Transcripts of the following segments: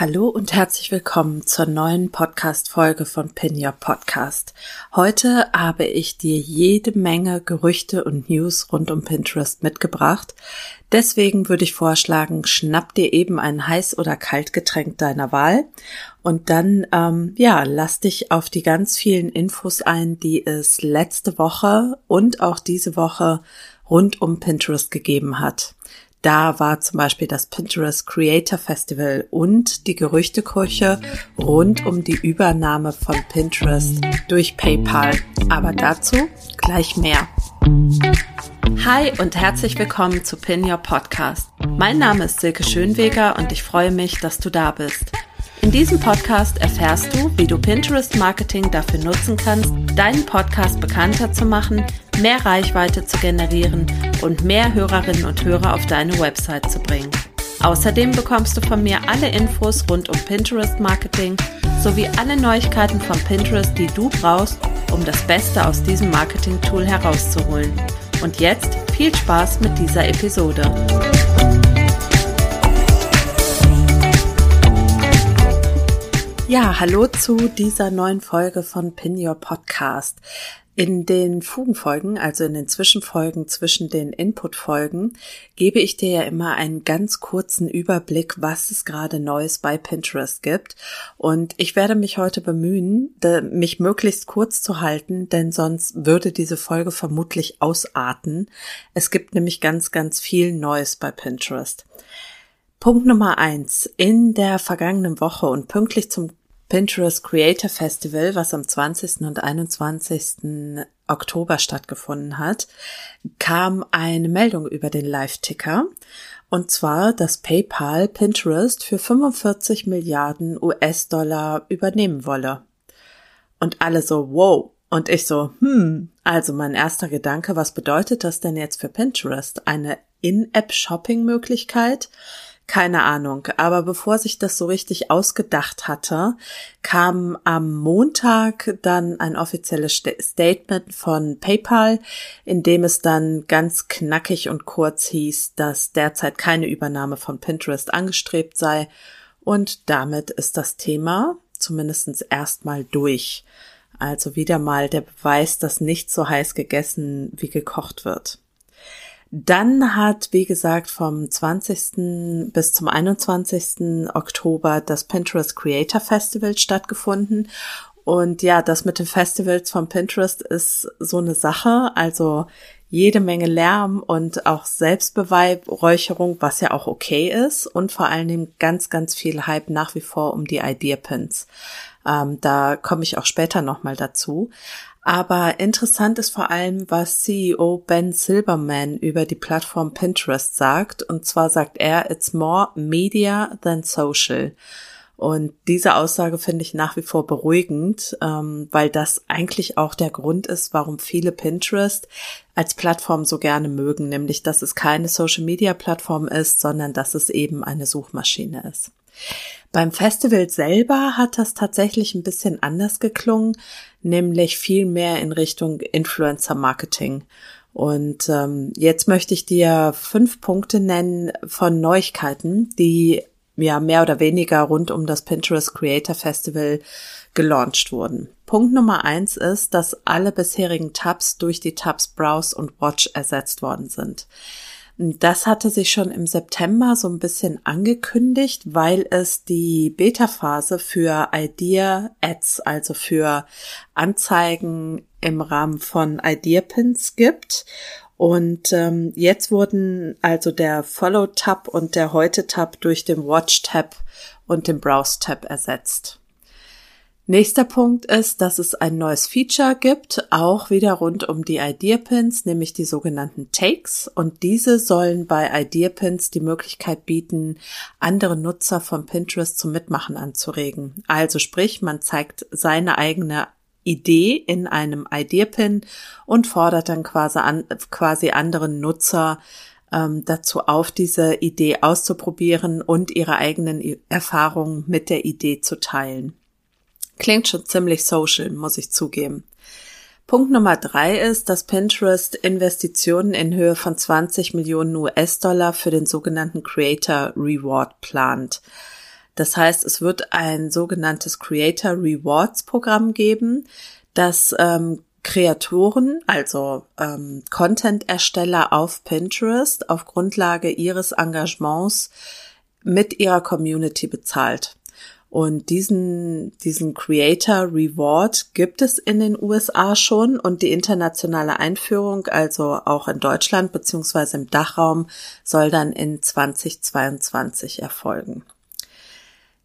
Hallo und herzlich willkommen zur neuen Podcast-Folge von Pin Your Podcast. Heute habe ich dir jede Menge Gerüchte und News rund um Pinterest mitgebracht. Deswegen würde ich vorschlagen, schnapp dir eben ein heiß oder kaltgetränk deiner Wahl und dann, ähm, ja, lass dich auf die ganz vielen Infos ein, die es letzte Woche und auch diese Woche rund um Pinterest gegeben hat. Da war zum Beispiel das Pinterest Creator Festival und die Gerüchteküche rund um die Übernahme von Pinterest durch PayPal. Aber dazu gleich mehr. Hi und herzlich willkommen zu Pin Your Podcast. Mein Name ist Silke Schönweger und ich freue mich, dass du da bist. In diesem Podcast erfährst du, wie du Pinterest Marketing dafür nutzen kannst, deinen Podcast bekannter zu machen, mehr Reichweite zu generieren und mehr Hörerinnen und Hörer auf deine Website zu bringen. Außerdem bekommst du von mir alle Infos rund um Pinterest Marketing sowie alle Neuigkeiten von Pinterest, die du brauchst, um das Beste aus diesem Marketing-Tool herauszuholen. Und jetzt viel Spaß mit dieser Episode. Ja, hallo zu dieser neuen Folge von Pin Your Podcast. In den Fugenfolgen, also in den Zwischenfolgen zwischen den Inputfolgen, gebe ich dir ja immer einen ganz kurzen Überblick, was es gerade Neues bei Pinterest gibt. Und ich werde mich heute bemühen, mich möglichst kurz zu halten, denn sonst würde diese Folge vermutlich ausarten. Es gibt nämlich ganz, ganz viel Neues bei Pinterest. Punkt Nummer eins. In der vergangenen Woche und pünktlich zum Pinterest Creator Festival, was am 20. und 21. Oktober stattgefunden hat, kam eine Meldung über den Live-Ticker. Und zwar, dass PayPal Pinterest für 45 Milliarden US-Dollar übernehmen wolle. Und alle so, wow. Und ich so, hm, also mein erster Gedanke, was bedeutet das denn jetzt für Pinterest? Eine In-App-Shopping-Möglichkeit? Keine Ahnung. Aber bevor sich das so richtig ausgedacht hatte, kam am Montag dann ein offizielles Statement von PayPal, in dem es dann ganz knackig und kurz hieß, dass derzeit keine Übernahme von Pinterest angestrebt sei. Und damit ist das Thema zumindest erstmal durch. Also wieder mal der Beweis, dass nicht so heiß gegessen wie gekocht wird. Dann hat, wie gesagt, vom 20. bis zum 21. Oktober das Pinterest Creator Festival stattgefunden. Und ja, das mit den Festivals von Pinterest ist so eine Sache. Also jede Menge Lärm und auch Selbstbeweihräucherung, was ja auch okay ist. Und vor allen Dingen ganz, ganz viel Hype nach wie vor um die Idea Pins. Ähm, da komme ich auch später nochmal dazu. Aber interessant ist vor allem, was CEO Ben Silberman über die Plattform Pinterest sagt. Und zwar sagt er, it's more media than social. Und diese Aussage finde ich nach wie vor beruhigend, ähm, weil das eigentlich auch der Grund ist, warum viele Pinterest als Plattform so gerne mögen, nämlich dass es keine Social-Media-Plattform ist, sondern dass es eben eine Suchmaschine ist. Beim Festival selber hat das tatsächlich ein bisschen anders geklungen, nämlich viel mehr in Richtung Influencer Marketing. Und ähm, jetzt möchte ich dir fünf Punkte nennen von Neuigkeiten, die ja mehr oder weniger rund um das Pinterest Creator Festival gelauncht wurden. Punkt Nummer eins ist, dass alle bisherigen Tabs durch die Tabs Browse und Watch ersetzt worden sind. Das hatte sich schon im September so ein bisschen angekündigt, weil es die Beta-Phase für Idea Ads, also für Anzeigen im Rahmen von Idea Pins gibt. Und ähm, jetzt wurden also der Follow-Tab und der Heute-Tab durch den Watch-Tab und den Browse-Tab ersetzt. Nächster Punkt ist, dass es ein neues Feature gibt, auch wieder rund um die Idea Pins, nämlich die sogenannten Takes. Und diese sollen bei Idea Pins die Möglichkeit bieten, andere Nutzer von Pinterest zum Mitmachen anzuregen. Also sprich, man zeigt seine eigene Idee in einem Idea Pin und fordert dann quasi, an, quasi anderen Nutzer ähm, dazu auf, diese Idee auszuprobieren und ihre eigenen Erfahrungen mit der Idee zu teilen. Klingt schon ziemlich social, muss ich zugeben. Punkt Nummer drei ist, dass Pinterest Investitionen in Höhe von 20 Millionen US-Dollar für den sogenannten Creator Reward plant. Das heißt, es wird ein sogenanntes Creator Rewards Programm geben, das ähm, Kreatoren, also ähm, Content-Ersteller auf Pinterest auf Grundlage ihres Engagements mit ihrer Community bezahlt. Und diesen, diesen Creator Reward gibt es in den USA schon und die internationale Einführung, also auch in Deutschland beziehungsweise im Dachraum, soll dann in 2022 erfolgen.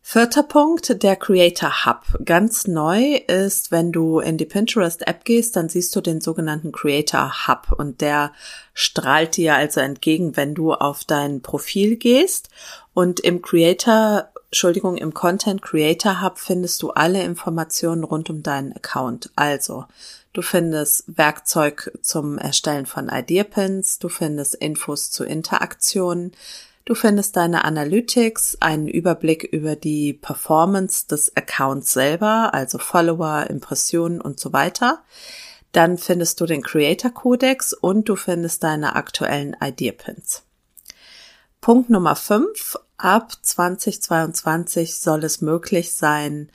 Vierter Punkt, der Creator Hub. Ganz neu ist, wenn du in die Pinterest App gehst, dann siehst du den sogenannten Creator Hub und der strahlt dir also entgegen, wenn du auf dein Profil gehst und im Creator Entschuldigung, im Content Creator Hub findest du alle Informationen rund um deinen Account. Also, du findest Werkzeug zum Erstellen von Idea Pins, du findest Infos zu Interaktionen, Du findest deine Analytics, einen Überblick über die Performance des Accounts selber, also Follower, Impressionen und so weiter. Dann findest du den Creator Codex und du findest deine aktuellen Idea Pins. Punkt Nummer 5. Ab 2022 soll es möglich sein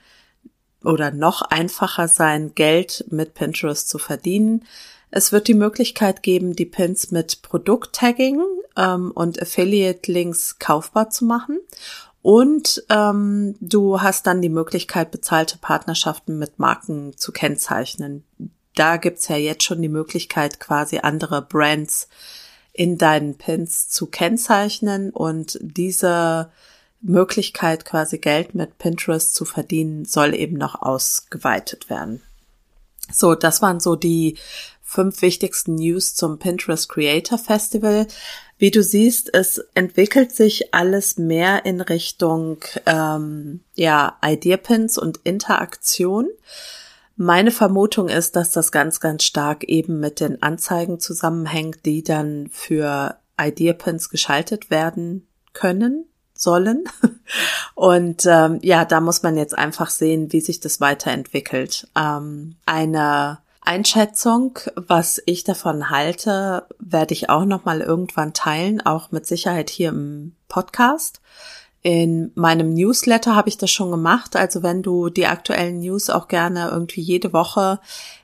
oder noch einfacher sein, Geld mit Pinterest zu verdienen. Es wird die Möglichkeit geben, die Pins mit Produkttagging ähm, und Affiliate-Links kaufbar zu machen. Und ähm, du hast dann die Möglichkeit, bezahlte Partnerschaften mit Marken zu kennzeichnen. Da gibt's ja jetzt schon die Möglichkeit, quasi andere Brands in deinen Pins zu kennzeichnen und diese Möglichkeit, quasi Geld mit Pinterest zu verdienen, soll eben noch ausgeweitet werden. So, das waren so die fünf wichtigsten News zum Pinterest Creator Festival. Wie du siehst, es entwickelt sich alles mehr in Richtung ähm, ja Idea Pins und Interaktion. Meine Vermutung ist, dass das ganz, ganz stark eben mit den Anzeigen zusammenhängt, die dann für Idea Pins geschaltet werden können sollen. Und ähm, ja, da muss man jetzt einfach sehen, wie sich das weiterentwickelt. Ähm, eine Einschätzung, was ich davon halte, werde ich auch noch mal irgendwann teilen, auch mit Sicherheit hier im Podcast. In meinem Newsletter habe ich das schon gemacht. Also wenn du die aktuellen News auch gerne irgendwie jede Woche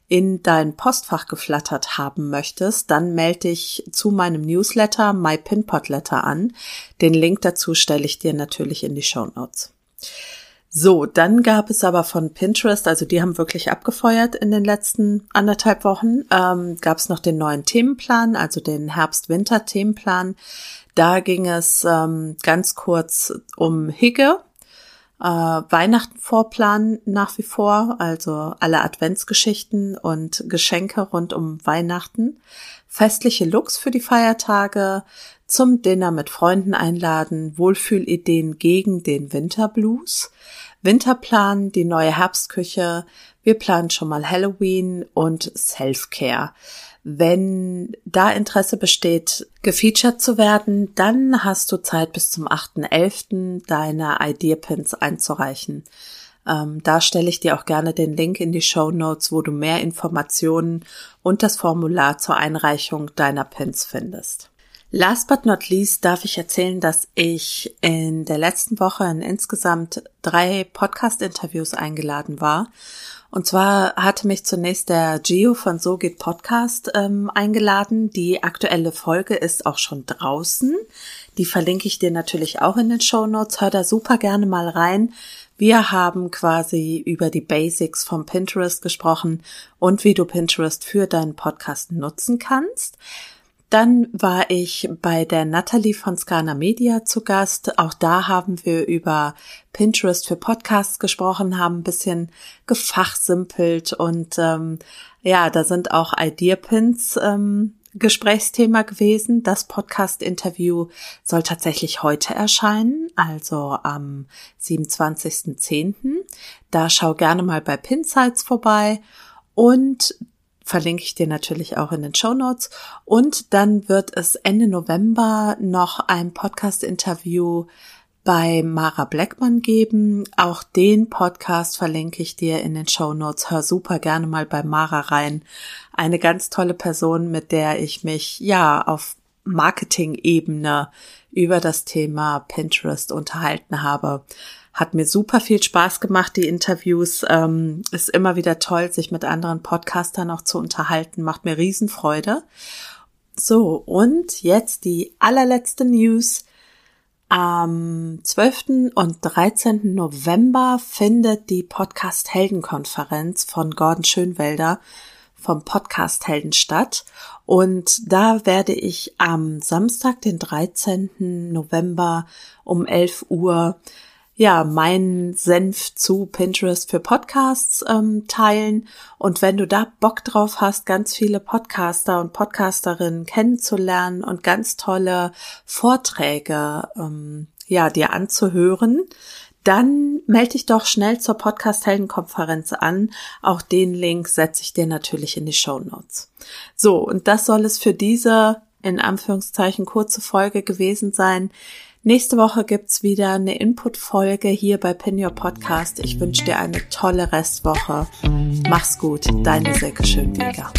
in dein Postfach geflattert haben möchtest, dann melde dich zu meinem Newsletter My Pinpot Letter an. Den Link dazu stelle ich dir natürlich in die Show Notes. So, dann gab es aber von Pinterest, also die haben wirklich abgefeuert in den letzten anderthalb Wochen, ähm, gab es noch den neuen Themenplan, also den Herbst-Winter-Themenplan. Da ging es ähm, ganz kurz um Higge, äh, Weihnachten nach wie vor, also alle Adventsgeschichten und Geschenke rund um Weihnachten, festliche Looks für die Feiertage, zum Dinner mit Freunden einladen, Wohlfühlideen gegen den Winterblues, Winterplan, die neue Herbstküche, wir planen schon mal Halloween und Self-Care. Wenn da Interesse besteht, gefeatured zu werden, dann hast du Zeit bis zum 8.11. deine Idea-Pins einzureichen. Ähm, da stelle ich dir auch gerne den Link in die Show Notes, wo du mehr Informationen und das Formular zur Einreichung deiner Pins findest. Last but not least darf ich erzählen, dass ich in der letzten Woche in insgesamt drei Podcast-Interviews eingeladen war. Und zwar hatte mich zunächst der Gio von So geht Podcast ähm, eingeladen. Die aktuelle Folge ist auch schon draußen. Die verlinke ich dir natürlich auch in den Show Notes. Hör da super gerne mal rein. Wir haben quasi über die Basics vom Pinterest gesprochen und wie du Pinterest für deinen Podcast nutzen kannst. Dann war ich bei der Natalie von Scana Media zu Gast. Auch da haben wir über Pinterest für Podcasts gesprochen, haben ein bisschen gefachsimpelt und ähm, ja, da sind auch Idea-Pins ähm, Gesprächsthema gewesen. Das Podcast-Interview soll tatsächlich heute erscheinen, also am 27.10. Da schau gerne mal bei Pinsights vorbei. Und verlinke ich dir natürlich auch in den Show Notes. Und dann wird es Ende November noch ein Podcast-Interview bei Mara Blackman geben. Auch den Podcast verlinke ich dir in den Show Notes. Hör super gerne mal bei Mara rein. Eine ganz tolle Person, mit der ich mich ja auf Marketing-Ebene über das Thema Pinterest unterhalten habe Hat mir super viel Spaß gemacht, die Interviews. Ähm, ist immer wieder toll, sich mit anderen Podcastern auch zu unterhalten. Macht mir Riesenfreude. So, und jetzt die allerletzte News. Am 12. und 13. November findet die Podcast Heldenkonferenz von Gordon Schönwelder vom Podcast Helden statt. Und da werde ich am Samstag, den 13. November um 11 Uhr ja, meinen Senf zu Pinterest für Podcasts ähm, teilen. Und wenn du da Bock drauf hast, ganz viele Podcaster und Podcasterinnen kennenzulernen und ganz tolle Vorträge ähm, ja, dir anzuhören, dann melde dich doch schnell zur Podcast-Heldenkonferenz an. Auch den Link setze ich dir natürlich in die Show Notes. So, und das soll es für diese in Anführungszeichen kurze Folge gewesen sein. Nächste Woche gibt es wieder eine Input-Folge hier bei Pin Your Podcast. Ich wünsche dir eine tolle Restwoche. Mach's gut, deine Silke Schönweger.